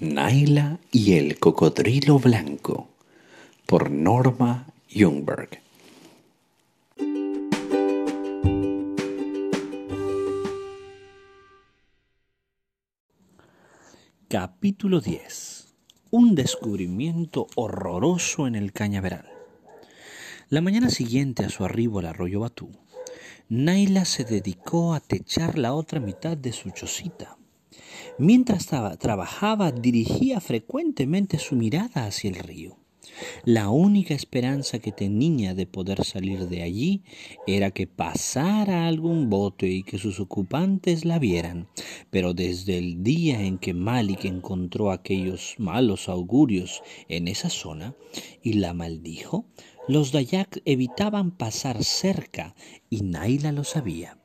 Naila y el cocodrilo blanco por Norma Jungberg. Capítulo 10. Un descubrimiento horroroso en el cañaveral. La mañana siguiente a su arribo al arroyo Batú, Naila se dedicó a techar la otra mitad de su chocita. Mientras trabajaba, dirigía frecuentemente su mirada hacia el río. La única esperanza que tenía de poder salir de allí era que pasara algún bote y que sus ocupantes la vieran. Pero desde el día en que Malik encontró aquellos malos augurios en esa zona y la maldijo, los Dayak evitaban pasar cerca y Naila lo sabía.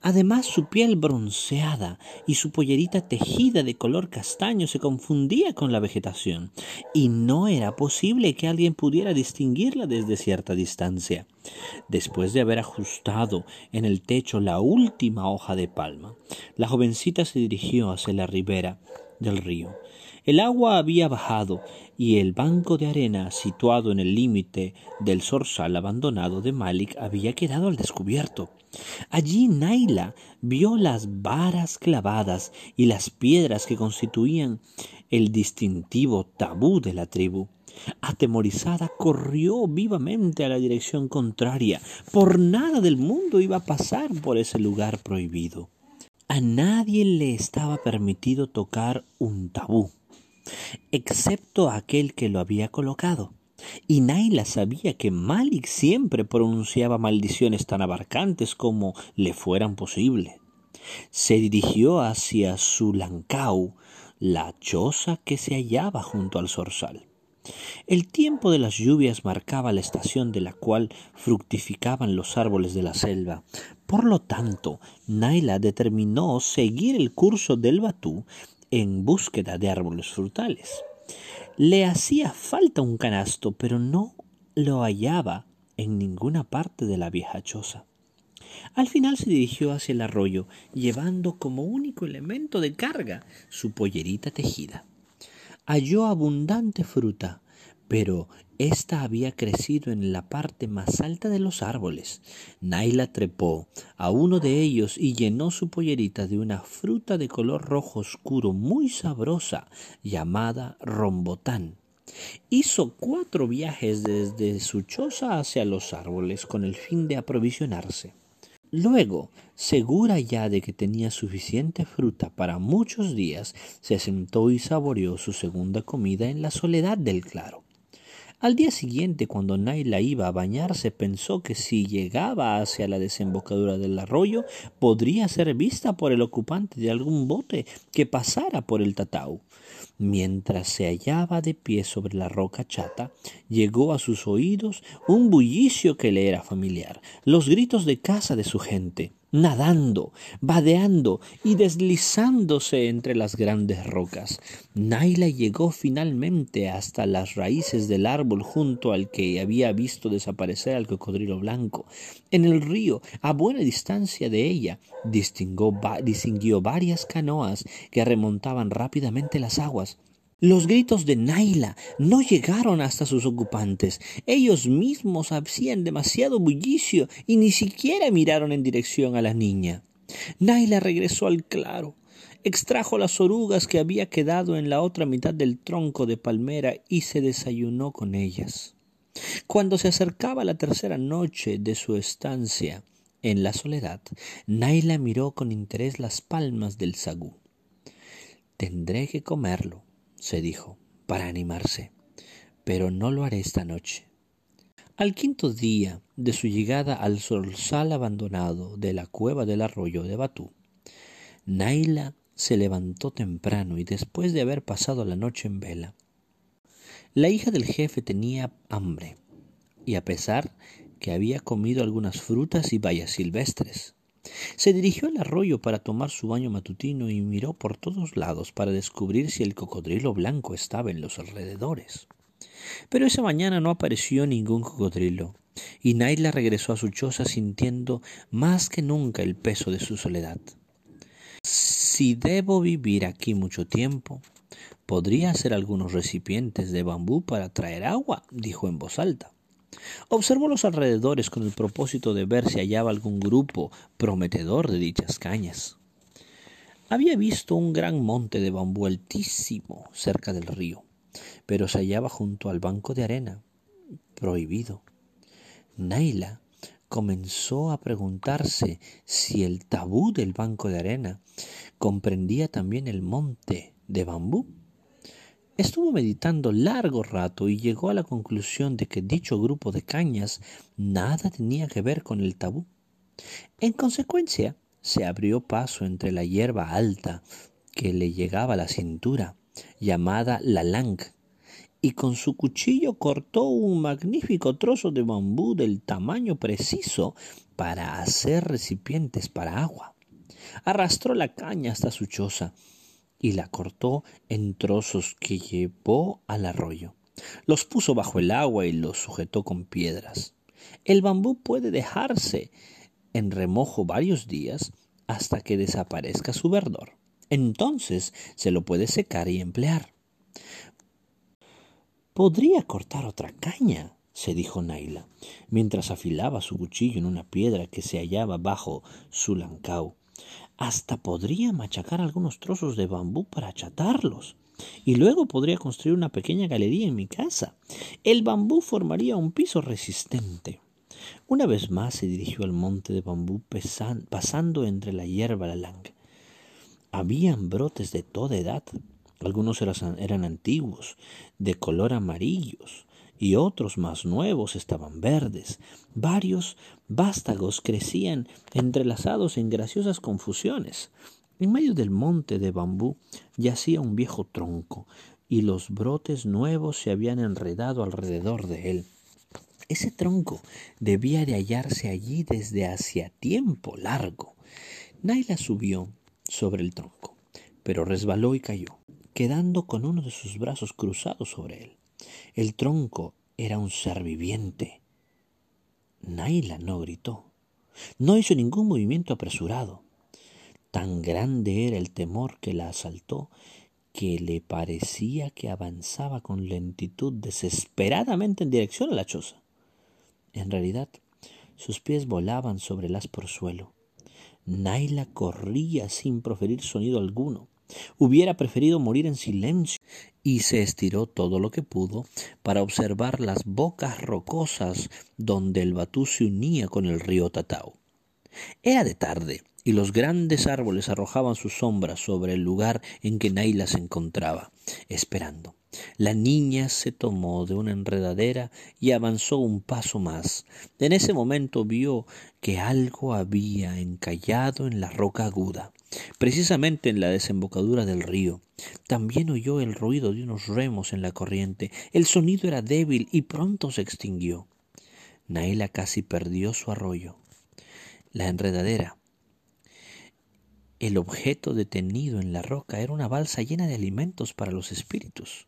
Además su piel bronceada y su pollerita tejida de color castaño se confundía con la vegetación, y no era posible que alguien pudiera distinguirla desde cierta distancia. Después de haber ajustado en el techo la última hoja de palma, la jovencita se dirigió hacia la ribera del río. El agua había bajado y el banco de arena situado en el límite del zorzal abandonado de Malik había quedado al descubierto. Allí Naila vio las varas clavadas y las piedras que constituían el distintivo tabú de la tribu. Atemorizada, corrió vivamente a la dirección contraria. Por nada del mundo iba a pasar por ese lugar prohibido. A nadie le estaba permitido tocar un tabú excepto aquel que lo había colocado. Y Naila sabía que Malik siempre pronunciaba maldiciones tan abarcantes como le fueran posible. Se dirigió hacia Sulancau, la choza que se hallaba junto al zorzal. El tiempo de las lluvias marcaba la estación de la cual fructificaban los árboles de la selva. Por lo tanto, Naila determinó seguir el curso del Batú en búsqueda de árboles frutales. Le hacía falta un canasto, pero no lo hallaba en ninguna parte de la vieja choza. Al final se dirigió hacia el arroyo, llevando como único elemento de carga su pollerita tejida. Halló abundante fruta, pero ésta había crecido en la parte más alta de los árboles. Naila trepó a uno de ellos y llenó su pollerita de una fruta de color rojo oscuro muy sabrosa llamada rombotán. Hizo cuatro viajes desde su choza hacia los árboles con el fin de aprovisionarse. Luego, segura ya de que tenía suficiente fruta para muchos días, se sentó y saboreó su segunda comida en la soledad del claro. Al día siguiente, cuando Naila iba a bañarse, pensó que si llegaba hacia la desembocadura del arroyo, podría ser vista por el ocupante de algún bote que pasara por el tatau. Mientras se hallaba de pie sobre la roca chata, llegó a sus oídos un bullicio que le era familiar, los gritos de caza de su gente nadando, vadeando y deslizándose entre las grandes rocas. Naila llegó finalmente hasta las raíces del árbol junto al que había visto desaparecer al cocodrilo blanco. En el río, a buena distancia de ella, distinguió, distinguió varias canoas que remontaban rápidamente las aguas. Los gritos de Naila no llegaron hasta sus ocupantes. Ellos mismos hacían demasiado bullicio y ni siquiera miraron en dirección a la niña. Naila regresó al claro, extrajo las orugas que había quedado en la otra mitad del tronco de palmera y se desayunó con ellas. Cuando se acercaba la tercera noche de su estancia en la soledad, Naila miró con interés las palmas del sagú. Tendré que comerlo, se dijo, para animarse, pero no lo haré esta noche. Al quinto día de su llegada al solsal abandonado de la cueva del arroyo de Batú, Naila se levantó temprano y después de haber pasado la noche en vela. La hija del jefe tenía hambre, y a pesar que había comido algunas frutas y bayas silvestres, se dirigió al arroyo para tomar su baño matutino y miró por todos lados para descubrir si el cocodrilo blanco estaba en los alrededores. Pero esa mañana no apareció ningún cocodrilo, y Naila regresó a su choza sintiendo más que nunca el peso de su soledad. Si debo vivir aquí mucho tiempo, Podría hacer algunos recipientes de bambú para traer agua, dijo en voz alta. Observó los alrededores con el propósito de ver si hallaba algún grupo prometedor de dichas cañas. Había visto un gran monte de bambú altísimo cerca del río, pero se hallaba junto al banco de arena, prohibido. Naila comenzó a preguntarse si el tabú del banco de arena comprendía también el monte de bambú. Estuvo meditando largo rato y llegó a la conclusión de que dicho grupo de cañas nada tenía que ver con el tabú. En consecuencia, se abrió paso entre la hierba alta que le llegaba a la cintura, llamada la lang, y con su cuchillo cortó un magnífico trozo de bambú del tamaño preciso para hacer recipientes para agua. Arrastró la caña hasta su choza y la cortó en trozos que llevó al arroyo. Los puso bajo el agua y los sujetó con piedras. El bambú puede dejarse en remojo varios días hasta que desaparezca su verdor. Entonces se lo puede secar y emplear. Podría cortar otra caña, se dijo Naila, mientras afilaba su cuchillo en una piedra que se hallaba bajo su lancao. Hasta podría machacar algunos trozos de bambú para achatarlos. Y luego podría construir una pequeña galería en mi casa. El bambú formaría un piso resistente. Una vez más se dirigió al monte de bambú pasando entre la hierba la lang. Habían brotes de toda edad. Algunos eran antiguos, de color amarillos, y otros más nuevos estaban verdes. Varios vástagos crecían entrelazados en graciosas confusiones. En medio del monte de bambú yacía un viejo tronco, y los brotes nuevos se habían enredado alrededor de él. Ese tronco debía de hallarse allí desde hacía tiempo largo. Naila subió sobre el tronco, pero resbaló y cayó, quedando con uno de sus brazos cruzados sobre él. El tronco era un ser viviente. Naila no gritó. No hizo ningún movimiento apresurado. Tan grande era el temor que la asaltó que le parecía que avanzaba con lentitud desesperadamente en dirección a la choza. En realidad, sus pies volaban sobre el áspero suelo. Naila corría sin proferir sonido alguno. Hubiera preferido morir en silencio y se estiró todo lo que pudo para observar las bocas rocosas donde el Batú se unía con el río Tatao. Era de tarde y los grandes árboles arrojaban sus sombras sobre el lugar en que Naila se encontraba, esperando. La niña se tomó de una enredadera y avanzó un paso más. En ese momento vio que algo había encallado en la roca aguda, precisamente en la desembocadura del río. También oyó el ruido de unos remos en la corriente. El sonido era débil y pronto se extinguió. Naila casi perdió su arroyo. La enredadera el objeto detenido en la roca era una balsa llena de alimentos para los espíritus.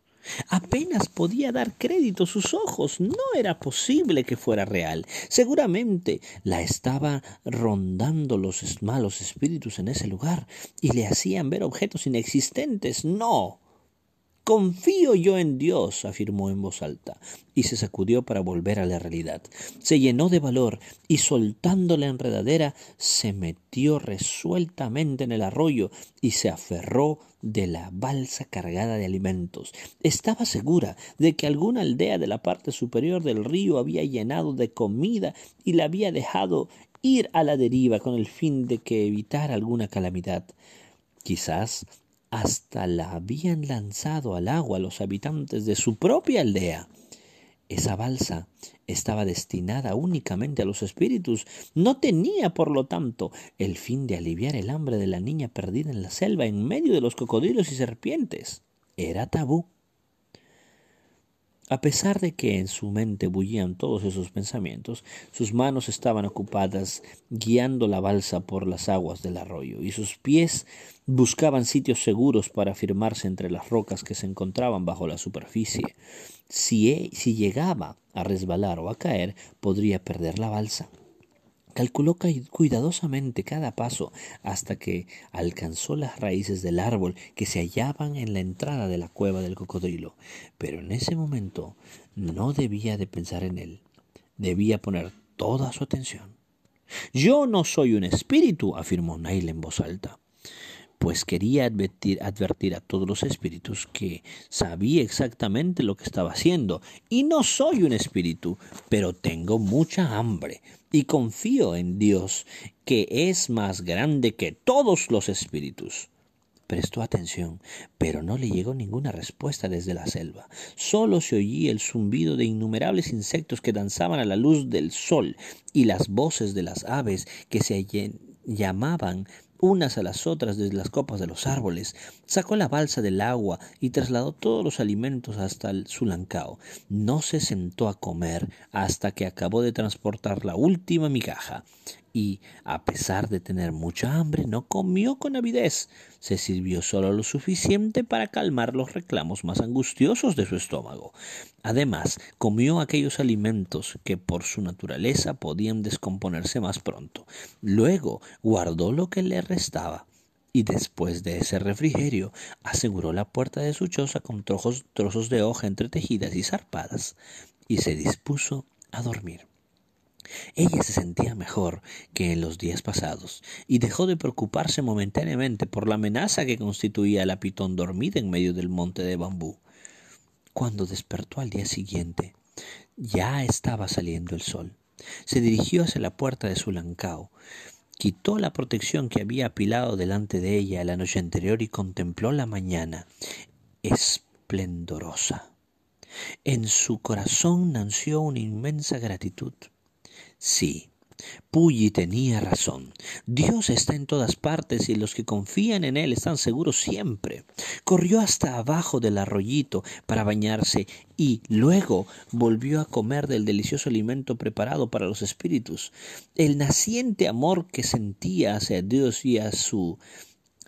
Apenas podía dar crédito a sus ojos. No era posible que fuera real. Seguramente la estaba rondando los malos espíritus en ese lugar y le hacían ver objetos inexistentes. No. Confío yo en Dios, afirmó en voz alta, y se sacudió para volver a la realidad. Se llenó de valor y soltando la enredadera se metió resueltamente en el arroyo y se aferró de la balsa cargada de alimentos. Estaba segura de que alguna aldea de la parte superior del río había llenado de comida y la había dejado ir a la deriva con el fin de que evitara alguna calamidad. Quizás hasta la habían lanzado al agua los habitantes de su propia aldea. Esa balsa estaba destinada únicamente a los espíritus, no tenía, por lo tanto, el fin de aliviar el hambre de la niña perdida en la selva en medio de los cocodrilos y serpientes. Era tabú. A pesar de que en su mente bullían todos esos pensamientos, sus manos estaban ocupadas guiando la balsa por las aguas del arroyo, y sus pies buscaban sitios seguros para firmarse entre las rocas que se encontraban bajo la superficie. Si, e, si llegaba a resbalar o a caer, podría perder la balsa. Calculó cuidadosamente cada paso hasta que alcanzó las raíces del árbol que se hallaban en la entrada de la cueva del cocodrilo. Pero en ese momento no debía de pensar en él. Debía poner toda su atención. Yo no soy un espíritu, afirmó Nail en voz alta pues quería advertir, advertir, a todos los espíritus que sabía exactamente lo que estaba haciendo. Y no soy un espíritu, pero tengo mucha hambre y confío en Dios, que es más grande que todos los espíritus. Prestó atención, pero no le llegó ninguna respuesta desde la selva. Solo se oía el zumbido de innumerables insectos que danzaban a la luz del sol y las voces de las aves que se llamaban unas a las otras desde las copas de los árboles, sacó la balsa del agua y trasladó todos los alimentos hasta el Sulancao. No se sentó a comer hasta que acabó de transportar la última migaja y, a pesar de tener mucha hambre, no comió con avidez. Se sirvió solo lo suficiente para calmar los reclamos más angustiosos de su estómago. Además, comió aquellos alimentos que por su naturaleza podían descomponerse más pronto. Luego guardó lo que le restaba y después de ese refrigerio aseguró la puerta de su choza con trozos, trozos de hoja entretejidas y zarpadas y se dispuso a dormir. Ella se sentía mejor que en los días pasados y dejó de preocuparse momentáneamente por la amenaza que constituía la pitón dormida en medio del monte de bambú. Cuando despertó al día siguiente, ya estaba saliendo el sol. Se dirigió hacia la puerta de su lancao, quitó la protección que había apilado delante de ella la noche anterior y contempló la mañana esplendorosa. En su corazón nació una inmensa gratitud. Sí, Pulli tenía razón. Dios está en todas partes y los que confían en Él están seguros siempre. Corrió hasta abajo del arroyito para bañarse y luego volvió a comer del delicioso alimento preparado para los espíritus. El naciente amor que sentía hacia Dios y a su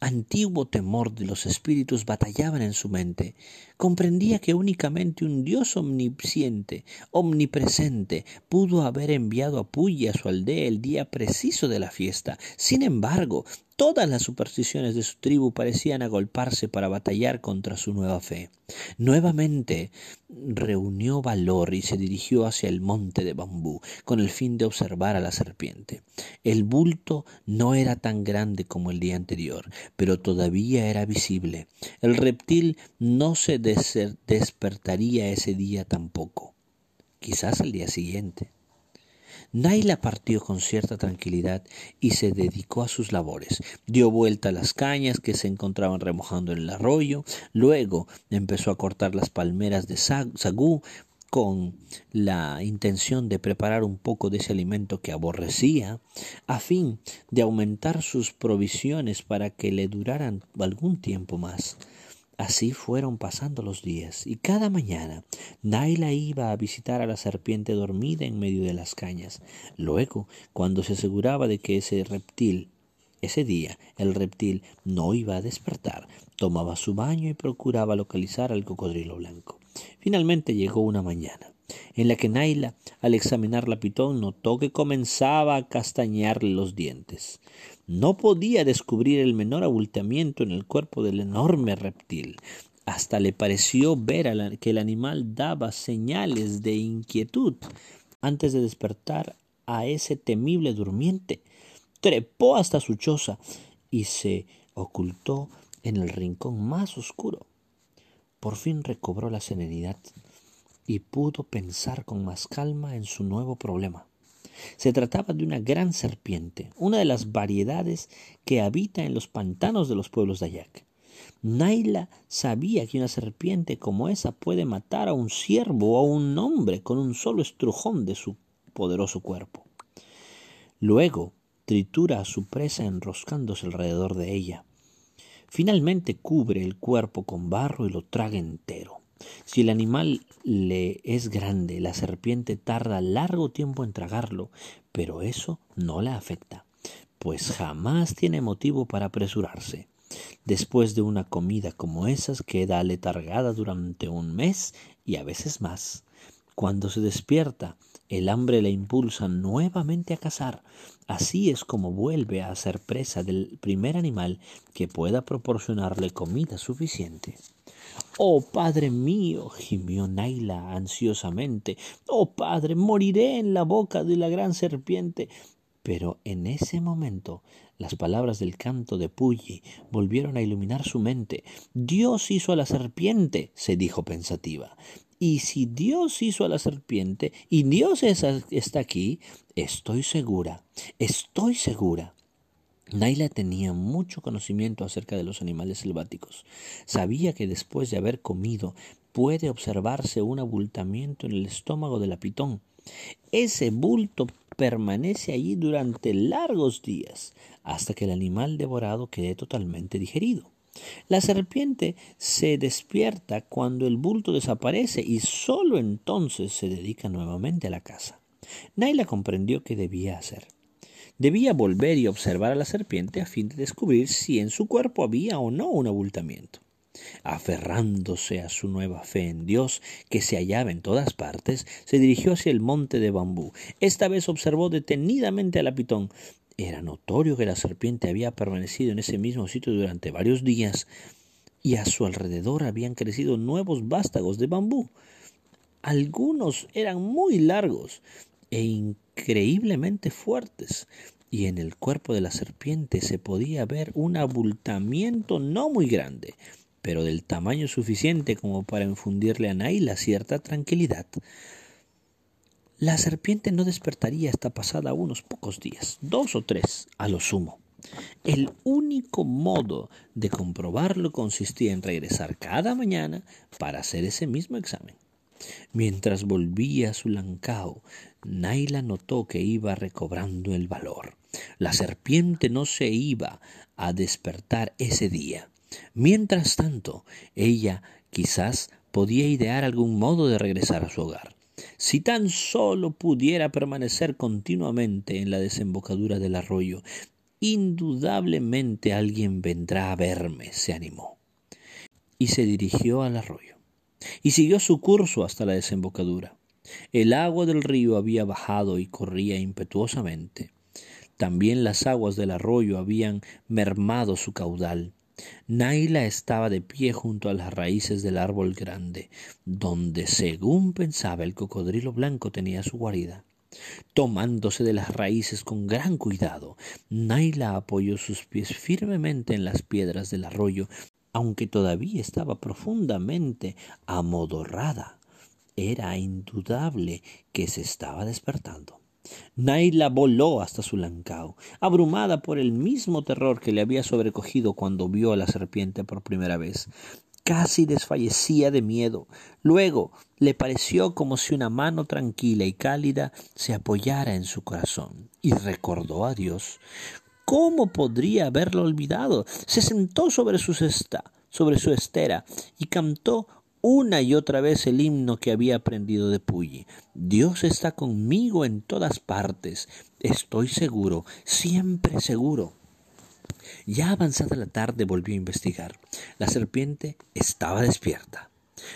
antiguo temor de los espíritus batallaban en su mente. Comprendía que únicamente un Dios omnisciente, omnipresente, pudo haber enviado a Puya a su aldea el día preciso de la fiesta. Sin embargo, Todas las supersticiones de su tribu parecían agolparse para batallar contra su nueva fe. Nuevamente reunió valor y se dirigió hacia el monte de bambú con el fin de observar a la serpiente. El bulto no era tan grande como el día anterior, pero todavía era visible. El reptil no se despertaría ese día tampoco. Quizás el día siguiente. Naila partió con cierta tranquilidad y se dedicó a sus labores. Dio vuelta a las cañas que se encontraban remojando en el arroyo, luego empezó a cortar las palmeras de sagú con la intención de preparar un poco de ese alimento que aborrecía, a fin de aumentar sus provisiones para que le duraran algún tiempo más. Así fueron pasando los días, y cada mañana Naila iba a visitar a la serpiente dormida en medio de las cañas. Luego, cuando se aseguraba de que ese reptil, ese día, el reptil no iba a despertar, tomaba su baño y procuraba localizar al cocodrilo blanco. Finalmente llegó una mañana en la que Naila, al examinar la pitón, notó que comenzaba a castañarle los dientes. No podía descubrir el menor abultamiento en el cuerpo del enorme reptil. Hasta le pareció ver que el animal daba señales de inquietud. Antes de despertar a ese temible durmiente, trepó hasta su choza y se ocultó en el rincón más oscuro. Por fin recobró la serenidad y pudo pensar con más calma en su nuevo problema. Se trataba de una gran serpiente, una de las variedades que habita en los pantanos de los pueblos de Ayac. Naila sabía que una serpiente como esa puede matar a un ciervo o a un hombre con un solo estrujón de su poderoso cuerpo. Luego tritura a su presa enroscándose alrededor de ella. Finalmente cubre el cuerpo con barro y lo traga entero. Si el animal le es grande, la serpiente tarda largo tiempo en tragarlo, pero eso no la afecta, pues jamás tiene motivo para apresurarse. Después de una comida como esas queda letargada durante un mes y a veces más. Cuando se despierta, El hambre la impulsa nuevamente a cazar. Así es como vuelve a ser presa del primer animal que pueda proporcionarle comida suficiente. Oh Padre mío, gimió Naila ansiosamente. Oh Padre, moriré en la boca de la gran serpiente. Pero en ese momento las palabras del canto de Pulli volvieron a iluminar su mente. Dios hizo a la serpiente, se dijo pensativa. Y si Dios hizo a la serpiente y Dios está aquí, estoy segura, estoy segura. Naila tenía mucho conocimiento acerca de los animales selváticos. Sabía que después de haber comido puede observarse un abultamiento en el estómago de la pitón. Ese bulto permanece allí durante largos días hasta que el animal devorado quede totalmente digerido. La serpiente se despierta cuando el bulto desaparece y sólo entonces se dedica nuevamente a la caza. Naila comprendió qué debía hacer. Debía volver y observar a la serpiente a fin de descubrir si en su cuerpo había o no un abultamiento. Aferrándose a su nueva fe en Dios, que se hallaba en todas partes, se dirigió hacia el monte de bambú. Esta vez observó detenidamente a la pitón. Era notorio que la serpiente había permanecido en ese mismo sitio durante varios días, y a su alrededor habían crecido nuevos vástagos de bambú. Algunos eran muy largos e increíblemente fuertes, y en el cuerpo de la serpiente se podía ver un abultamiento no muy grande, pero del tamaño suficiente como para infundirle a Naila cierta tranquilidad. La serpiente no despertaría hasta pasada unos pocos días, dos o tres a lo sumo. El único modo de comprobarlo consistía en regresar cada mañana para hacer ese mismo examen. Mientras volvía a su lancao, Naila notó que iba recobrando el valor. La serpiente no se iba a despertar ese día. Mientras tanto, ella quizás podía idear algún modo de regresar a su hogar. Si tan solo pudiera permanecer continuamente en la desembocadura del arroyo, indudablemente alguien vendrá a verme, se animó. Y se dirigió al arroyo. Y siguió su curso hasta la desembocadura. El agua del río había bajado y corría impetuosamente. También las aguas del arroyo habían mermado su caudal. Naila estaba de pie junto a las raíces del árbol grande, donde, según pensaba, el cocodrilo blanco tenía su guarida. Tomándose de las raíces con gran cuidado, Naila apoyó sus pies firmemente en las piedras del arroyo, aunque todavía estaba profundamente amodorrada. Era indudable que se estaba despertando. Naila voló hasta su lancao, abrumada por el mismo terror que le había sobrecogido cuando vio a la serpiente por primera vez. Casi desfallecía de miedo. Luego le pareció como si una mano tranquila y cálida se apoyara en su corazón y recordó a Dios. ¿Cómo podría haberlo olvidado? Se sentó sobre su cesta, sobre su estera, y cantó una y otra vez el himno que había aprendido de Puyi. Dios está conmigo en todas partes. Estoy seguro, siempre seguro. Ya avanzada la tarde volvió a investigar. La serpiente estaba despierta.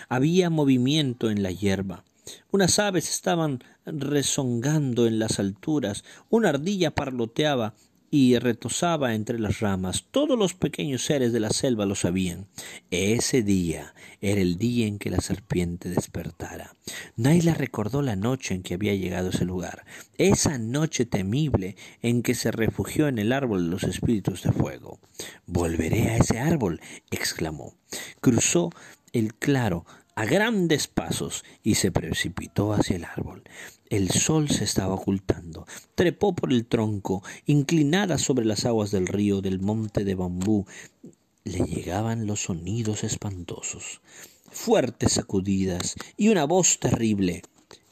Había movimiento en la hierba. Unas aves estaban rezongando en las alturas, una ardilla parloteaba y retosaba entre las ramas. Todos los pequeños seres de la selva lo sabían. Ese día era el día en que la serpiente despertara. Naila recordó la noche en que había llegado a ese lugar, esa noche temible en que se refugió en el árbol de los espíritus de fuego. Volveré a ese árbol, exclamó. Cruzó el claro a grandes pasos y se precipitó hacia el árbol. El sol se estaba ocultando. Trepó por el tronco, inclinada sobre las aguas del río del monte de bambú. Le llegaban los sonidos espantosos, fuertes sacudidas y una voz terrible.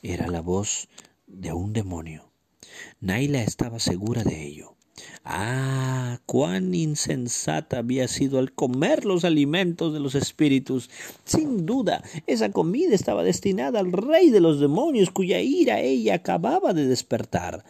Era la voz de un demonio. Naila estaba segura de ello. Ah, cuán insensata había sido al comer los alimentos de los espíritus. Sin duda, esa comida estaba destinada al rey de los demonios, cuya ira ella acababa de despertar.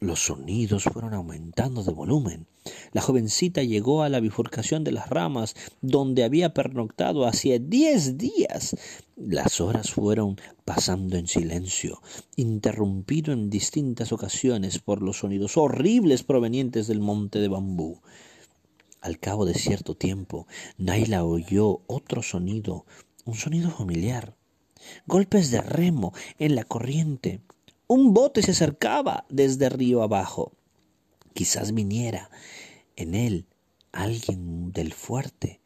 Los sonidos fueron aumentando de volumen. La jovencita llegó a la bifurcación de las ramas, donde había pernoctado hacía diez días. Las horas fueron pasando en silencio, interrumpido en distintas ocasiones por los sonidos horribles provenientes del monte de bambú. Al cabo de cierto tiempo, Naila oyó otro sonido, un sonido familiar. Golpes de remo en la corriente. Un bote se acercaba desde río abajo. Quizás viniera en él alguien del fuerte.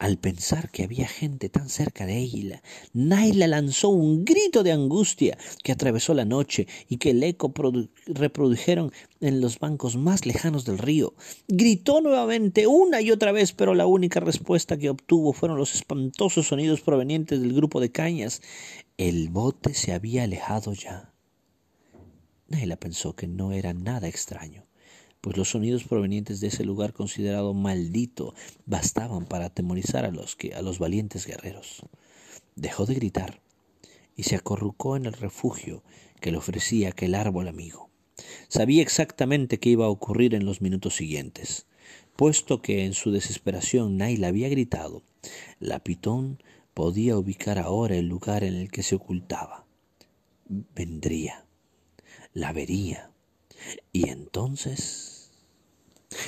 Al pensar que había gente tan cerca de ella, Naila lanzó un grito de angustia que atravesó la noche y que el eco reprodujeron en los bancos más lejanos del río. Gritó nuevamente una y otra vez, pero la única respuesta que obtuvo fueron los espantosos sonidos provenientes del grupo de cañas. El bote se había alejado ya. Naila pensó que no era nada extraño, pues los sonidos provenientes de ese lugar considerado maldito bastaban para atemorizar a los que a los valientes guerreros. Dejó de gritar y se acorrucó en el refugio que le ofrecía aquel árbol amigo. Sabía exactamente qué iba a ocurrir en los minutos siguientes, puesto que en su desesperación Naila había gritado. La pitón podía ubicar ahora el lugar en el que se ocultaba. Vendría la vería. Y entonces...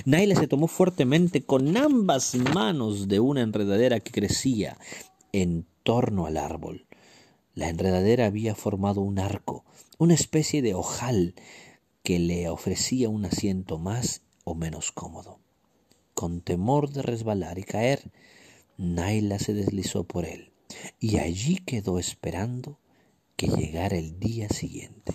Naila se tomó fuertemente con ambas manos de una enredadera que crecía en torno al árbol. La enredadera había formado un arco, una especie de ojal que le ofrecía un asiento más o menos cómodo. Con temor de resbalar y caer, Naila se deslizó por él y allí quedó esperando que llegara el día siguiente.